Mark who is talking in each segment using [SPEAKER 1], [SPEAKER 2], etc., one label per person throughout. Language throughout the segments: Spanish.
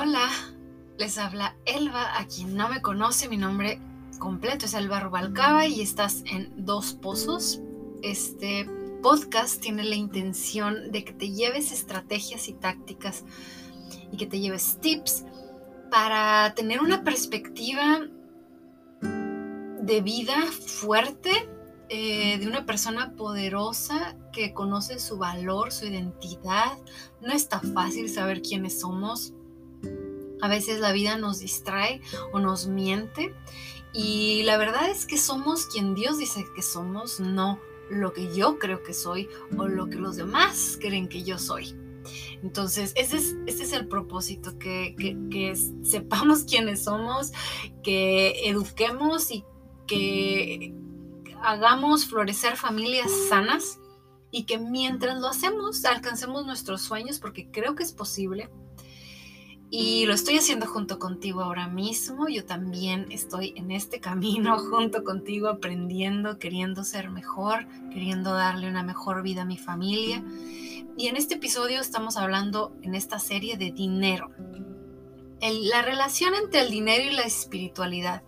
[SPEAKER 1] Hola, les habla Elba, a quien no me conoce, mi nombre completo es Elba Rubalcaba y estás en Dos Pozos. Este podcast tiene la intención de que te lleves estrategias y tácticas y que te lleves tips para tener una perspectiva de vida fuerte, eh, de una persona poderosa que conoce su valor, su identidad. No está fácil saber quiénes somos. A veces la vida nos distrae o nos miente y la verdad es que somos quien Dios dice que somos, no lo que yo creo que soy o lo que los demás creen que yo soy. Entonces, ese es, el propósito, que, que, sepamos quiénes somos, que eduquemos y que hagamos florecer familias sanas y que mientras lo hacemos alcancemos nuestros sueños, porque creo que es posible y lo estoy haciendo junto contigo ahora mismo. Yo también estoy en este camino junto contigo, aprendiendo, queriendo ser mejor, queriendo darle una mejor vida a mi familia. Y en este episodio estamos hablando en esta serie de dinero. la relación entre el dinero y la espiritualidad.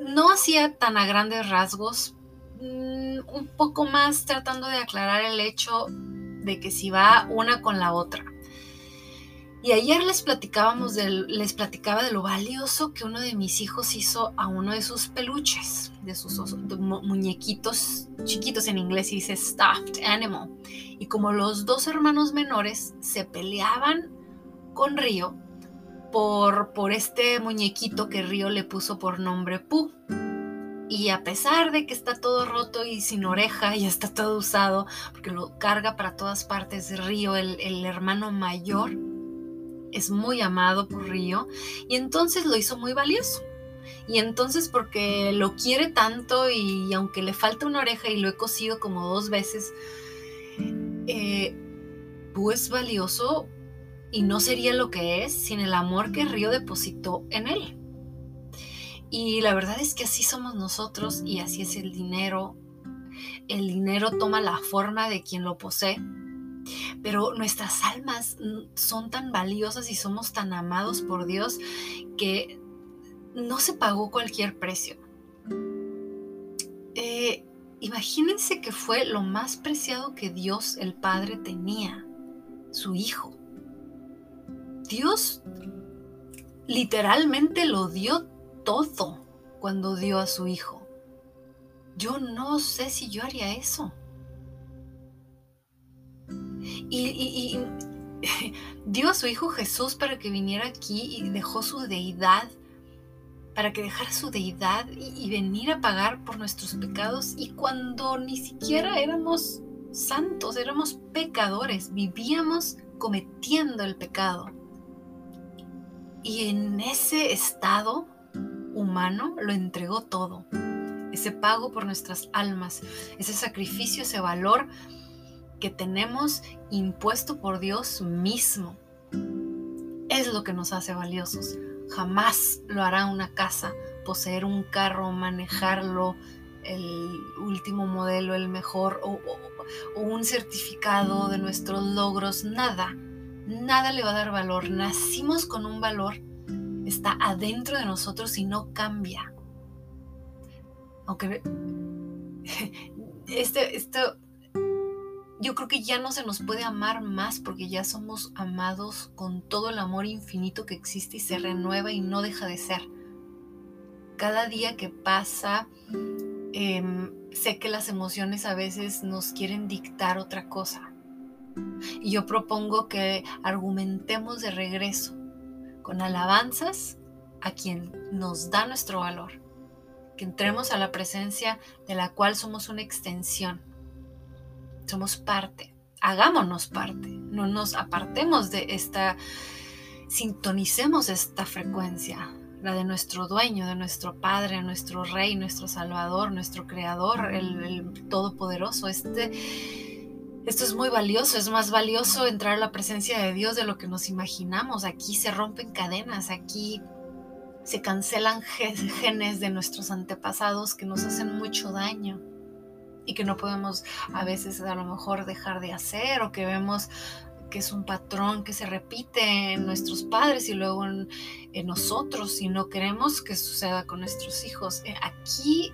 [SPEAKER 1] No hacía tan a grandes rasgos, mm, un poco más tratando de aclarar el hecho de que si va una con la otra. Y ayer les platicábamos les platicaba de lo valioso que uno de mis hijos hizo a uno de sus peluches, de sus muñequitos chiquitos en inglés y dice stuffed animal. Y como los dos hermanos menores se peleaban con Río por, por este muñequito que Río le puso por nombre Pooh. Y a pesar de que está todo roto y sin oreja y está todo usado, porque lo carga para todas partes Río, el, el hermano mayor, es muy amado por Río y entonces lo hizo muy valioso. Y entonces porque lo quiere tanto y aunque le falta una oreja y lo he cosido como dos veces, eh, pues valioso y no sería lo que es sin el amor que Río depositó en él. Y la verdad es que así somos nosotros y así es el dinero. El dinero toma la forma de quien lo posee pero nuestras almas son tan valiosas y somos tan amados por Dios que no se pagó cualquier precio. Eh, imagínense que fue lo más preciado que Dios el Padre tenía, su Hijo. Dios literalmente lo dio todo cuando dio a su Hijo. Yo no sé si yo haría eso. Y, dio a su Hijo Jesús para que viniera aquí y dejó su deidad, para que dejara su deidad y, y venir a pagar por nuestros pecados. Y cuando ni siquiera éramos santos, éramos pecadores, vivíamos cometiendo el pecado. Y en ese estado humano lo entregó todo. Ese pago por nuestras almas, ese sacrificio, ese valor que tenemos impuesto por Dios mismo. Es lo que nos hace valiosos. Jamás lo hará una casa, poseer un carro, manejarlo, el último modelo, el mejor, o, un certificado de nuestros logros, nada, nada le va a dar valor. Nacimos con un valor, está adentro de nosotros y no cambia. Aunque este, esto yo creo que ya no se nos puede amar más porque ya somos amados con todo el amor infinito que existe y se renueva y no deja de ser. Cada día que pasa, em, sé que las emociones a veces nos quieren dictar otra cosa. Y yo propongo que argumentemos de regreso con alabanzas a quien nos da nuestro valor. Que entremos a la presencia de la cual somos una extensión somos parte, hagámonos parte, no nos apartemos de esta, sintonicemos esta frecuencia, la de nuestro dueño, de nuestro Padre, nuestro Rey, nuestro Salvador, nuestro Creador, el, Todopoderoso. Este, esto es muy valioso, es más valioso entrar a la presencia de Dios de lo que nos imaginamos. Aquí se rompen cadenas, aquí se cancelan genes de nuestros antepasados que nos hacen mucho daño y que no podemos a veces a lo mejor dejar de hacer o que vemos que es un patrón que se repite en nuestros padres y luego en, nosotros y no queremos que suceda con nuestros hijos. Eh, aquí,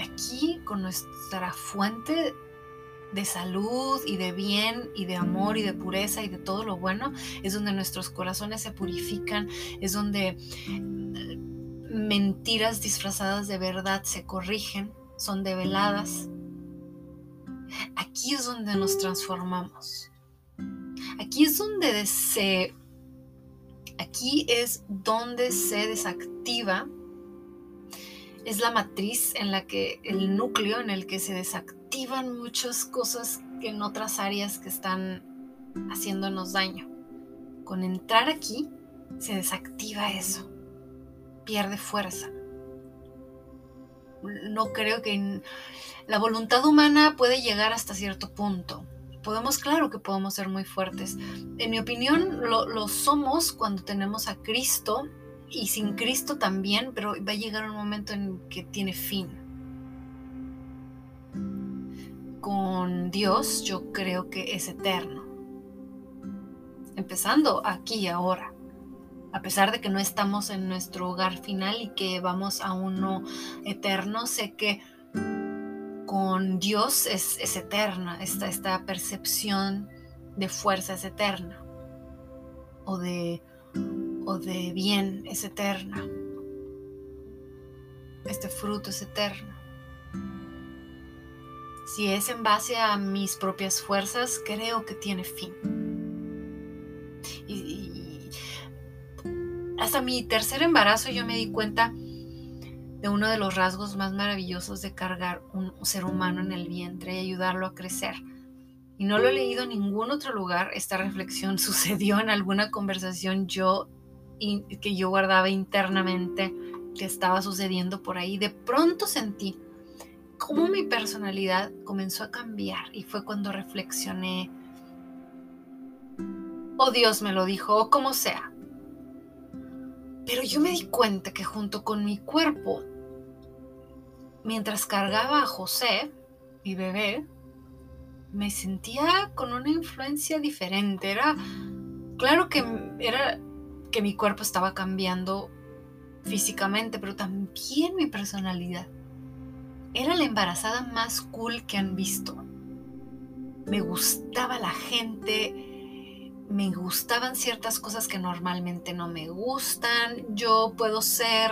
[SPEAKER 1] aquí con nuestra fuente de salud y de bien y de amor y de pureza y de todo lo bueno, es donde nuestros corazones se purifican, es donde eh, mentiras disfrazadas de verdad se corrigen, son develadas. Aquí es donde nos transformamos. Aquí es donde se aquí es donde se desactiva es la matriz en la que el núcleo en el que se desactivan muchas cosas en otras áreas que están haciéndonos daño. Con entrar aquí se desactiva eso, pierde fuerza. No creo que la voluntad humana puede llegar hasta cierto punto, podemos, claro que podemos ser muy fuertes. En mi opinión, lo, somos cuando tenemos a Cristo y sin Cristo también, pero va a llegar un momento en que tiene fin. Con Dios yo creo que es eterno. Empezando aquí y ahora. A pesar de que no estamos en nuestro hogar final y que vamos a uno eterno, sé que con Dios es, eterna, esta, percepción de fuerza es eterna, o de, o de bien es eterna, este fruto es eterno. Si es en base a mis propias fuerzas, creo que tiene fin. Hasta mi tercer embarazo yo me di cuenta de uno de los rasgos más maravillosos de cargar un ser humano en el vientre y ayudarlo a crecer. Y no lo he leído en ningún otro lugar. Esta reflexión sucedió en alguna conversación yo que yo guardaba internamente que estaba sucediendo por ahí. De pronto sentí cómo mi personalidad comenzó a cambiar y fue cuando reflexioné, oh Dios me lo dijo, o como sea, pero yo me di cuenta que junto con mi cuerpo, mientras cargaba a José, mi bebé, me sentía con una influencia diferente. Era claro que era que mi cuerpo estaba cambiando físicamente, pero también mi personalidad. Era la embarazada más cool que han visto. Me gustaba la gente, me gustaban ciertas cosas que normalmente no me gustan, yo puedo ser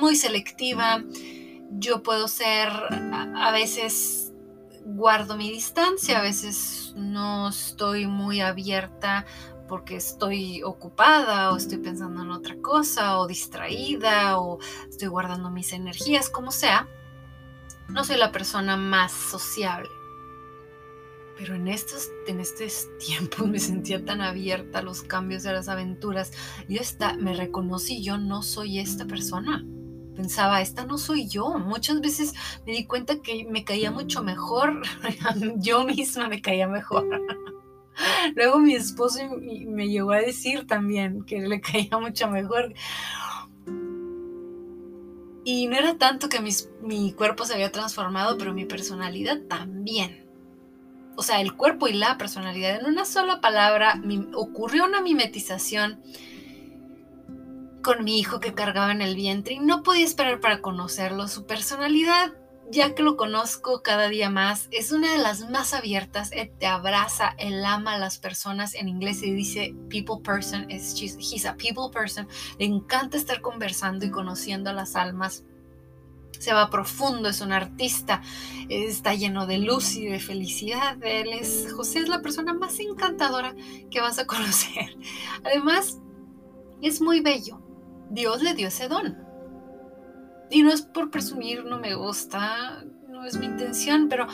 [SPEAKER 1] muy selectiva, yo puedo ser, a, veces guardo mi distancia, a veces no estoy muy abierta porque estoy ocupada o estoy pensando en otra cosa o distraída o estoy guardando mis energías, como sea. No soy la persona más sociable. Pero en estos, en estos tiempos me sentía tan abierta a los cambios de las aventuras. Yo esta, me reconocí, yo no soy esta persona. Pensaba, esta no soy yo. Muchas veces me di cuenta que me caía mucho mejor. yo misma me caía mejor. Luego mi esposo me llegó a decir también que le caía mucho mejor. Y no era tanto que mi cuerpo se había transformado, pero mi personalidad también o sea, el cuerpo y la personalidad. En una sola palabra ocurrió una mimetización con mi hijo que cargaba en el vientre y no podía esperar para conocerlo. Su personalidad, ya que lo conozco cada día más, es una de las más abiertas. Él te abraza, él ama a las personas. En inglés se dice people person, es, he's a people person. Le encanta estar conversando y conociendo a las almas se va profundo, es un artista, está lleno de luz y de felicidad. Él es, José es la persona más encantadora que vas a conocer. Además, es muy bello. Dios le dio ese don. Y no es por presumir, no me gusta, no es mi intención, pero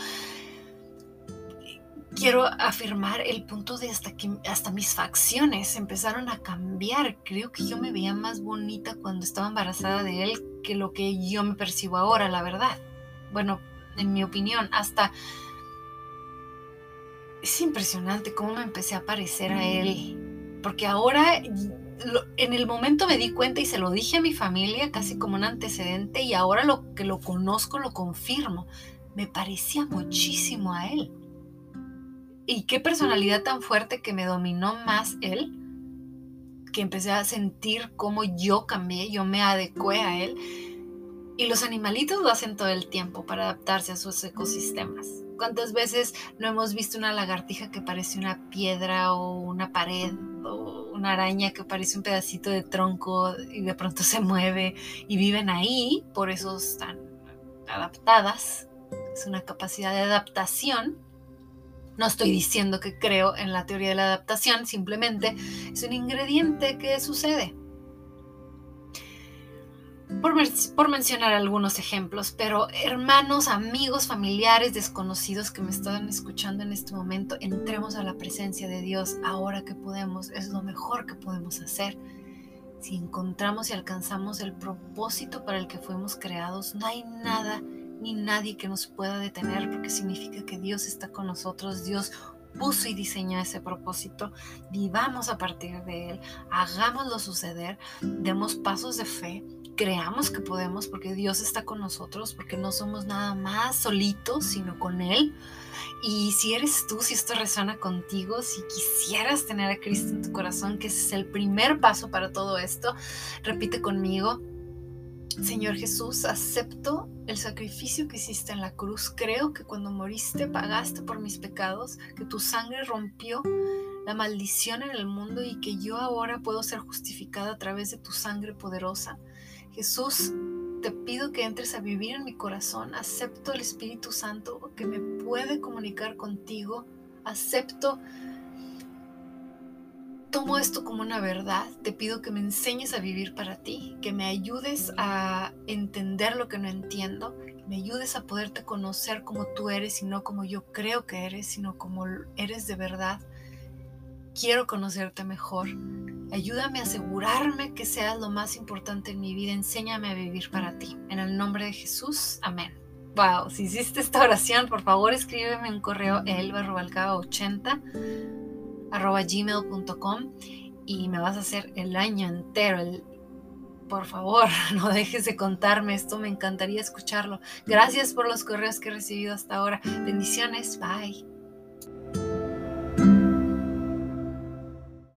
[SPEAKER 1] quiero afirmar el punto de hasta que hasta mis facciones empezaron a cambiar. Creo que yo me veía más bonita cuando estaba embarazada de él que lo que yo me percibo ahora, la verdad. Bueno, en mi opinión, hasta es impresionante cómo me empecé a parecer a él. Porque ahora, en el momento me di cuenta y se lo dije a mi familia casi como un antecedente y ahora lo que lo conozco lo confirmo. Me parecía muchísimo a él y qué personalidad tan fuerte que me dominó más él, que empecé a sentir cómo yo cambié, yo me adecué a él. Y los animalitos lo hacen todo el tiempo para adaptarse a sus ecosistemas. ¿Cuántas veces no hemos visto una lagartija que parece una piedra o una pared o una araña que parece un pedacito de tronco y de pronto se mueve y viven ahí, por eso están adaptadas? Es una capacidad de adaptación no estoy diciendo que creo en la teoría de la adaptación, simplemente es un ingrediente que sucede. Por, mencionar algunos ejemplos, pero hermanos, amigos, familiares, desconocidos que me están escuchando en este momento, entremos a la presencia de Dios ahora que podemos, es lo mejor que podemos hacer. Si encontramos y alcanzamos el propósito para el que fuimos creados, no hay nada ni nadie que nos pueda detener porque significa que Dios está con nosotros, Dios puso y diseñó ese propósito, vivamos a partir de él, hagámoslo suceder, demos pasos de fe, creamos que podemos porque Dios está con nosotros, porque no somos nada más solitos, sino con Él. Y si eres tú, si esto resuena contigo, si quisieras tener a Cristo en tu corazón, que ese es el primer paso para todo esto, repite conmigo, Señor Jesús, acepto el sacrificio que hiciste en la cruz. Creo que cuando moriste pagaste por mis pecados, que tu sangre rompió la maldición en el mundo y que yo ahora puedo ser justificada a través de tu sangre poderosa. Jesús, te pido que entres a vivir en mi corazón. Acepto el Espíritu Santo que me puede comunicar contigo. Acepto tomo esto como una verdad, te pido que me enseñes a vivir para ti, que me ayudes a entender lo que no entiendo, que me ayudes a poderte conocer como tú eres y no como yo creo que eres, sino como eres de verdad. Quiero conocerte mejor. Ayúdame a asegurarme que seas lo más importante en mi vida. Enséñame a vivir para ti. En el nombre de Jesús. Amén. Wow, si hiciste esta oración, por favor escríbeme un correo elba80 arroba gmail.com y me vas a hacer el año entero. por favor, no dejes de contarme esto, me encantaría escucharlo. Gracias por los correos que he recibido hasta ahora. Bendiciones, bye.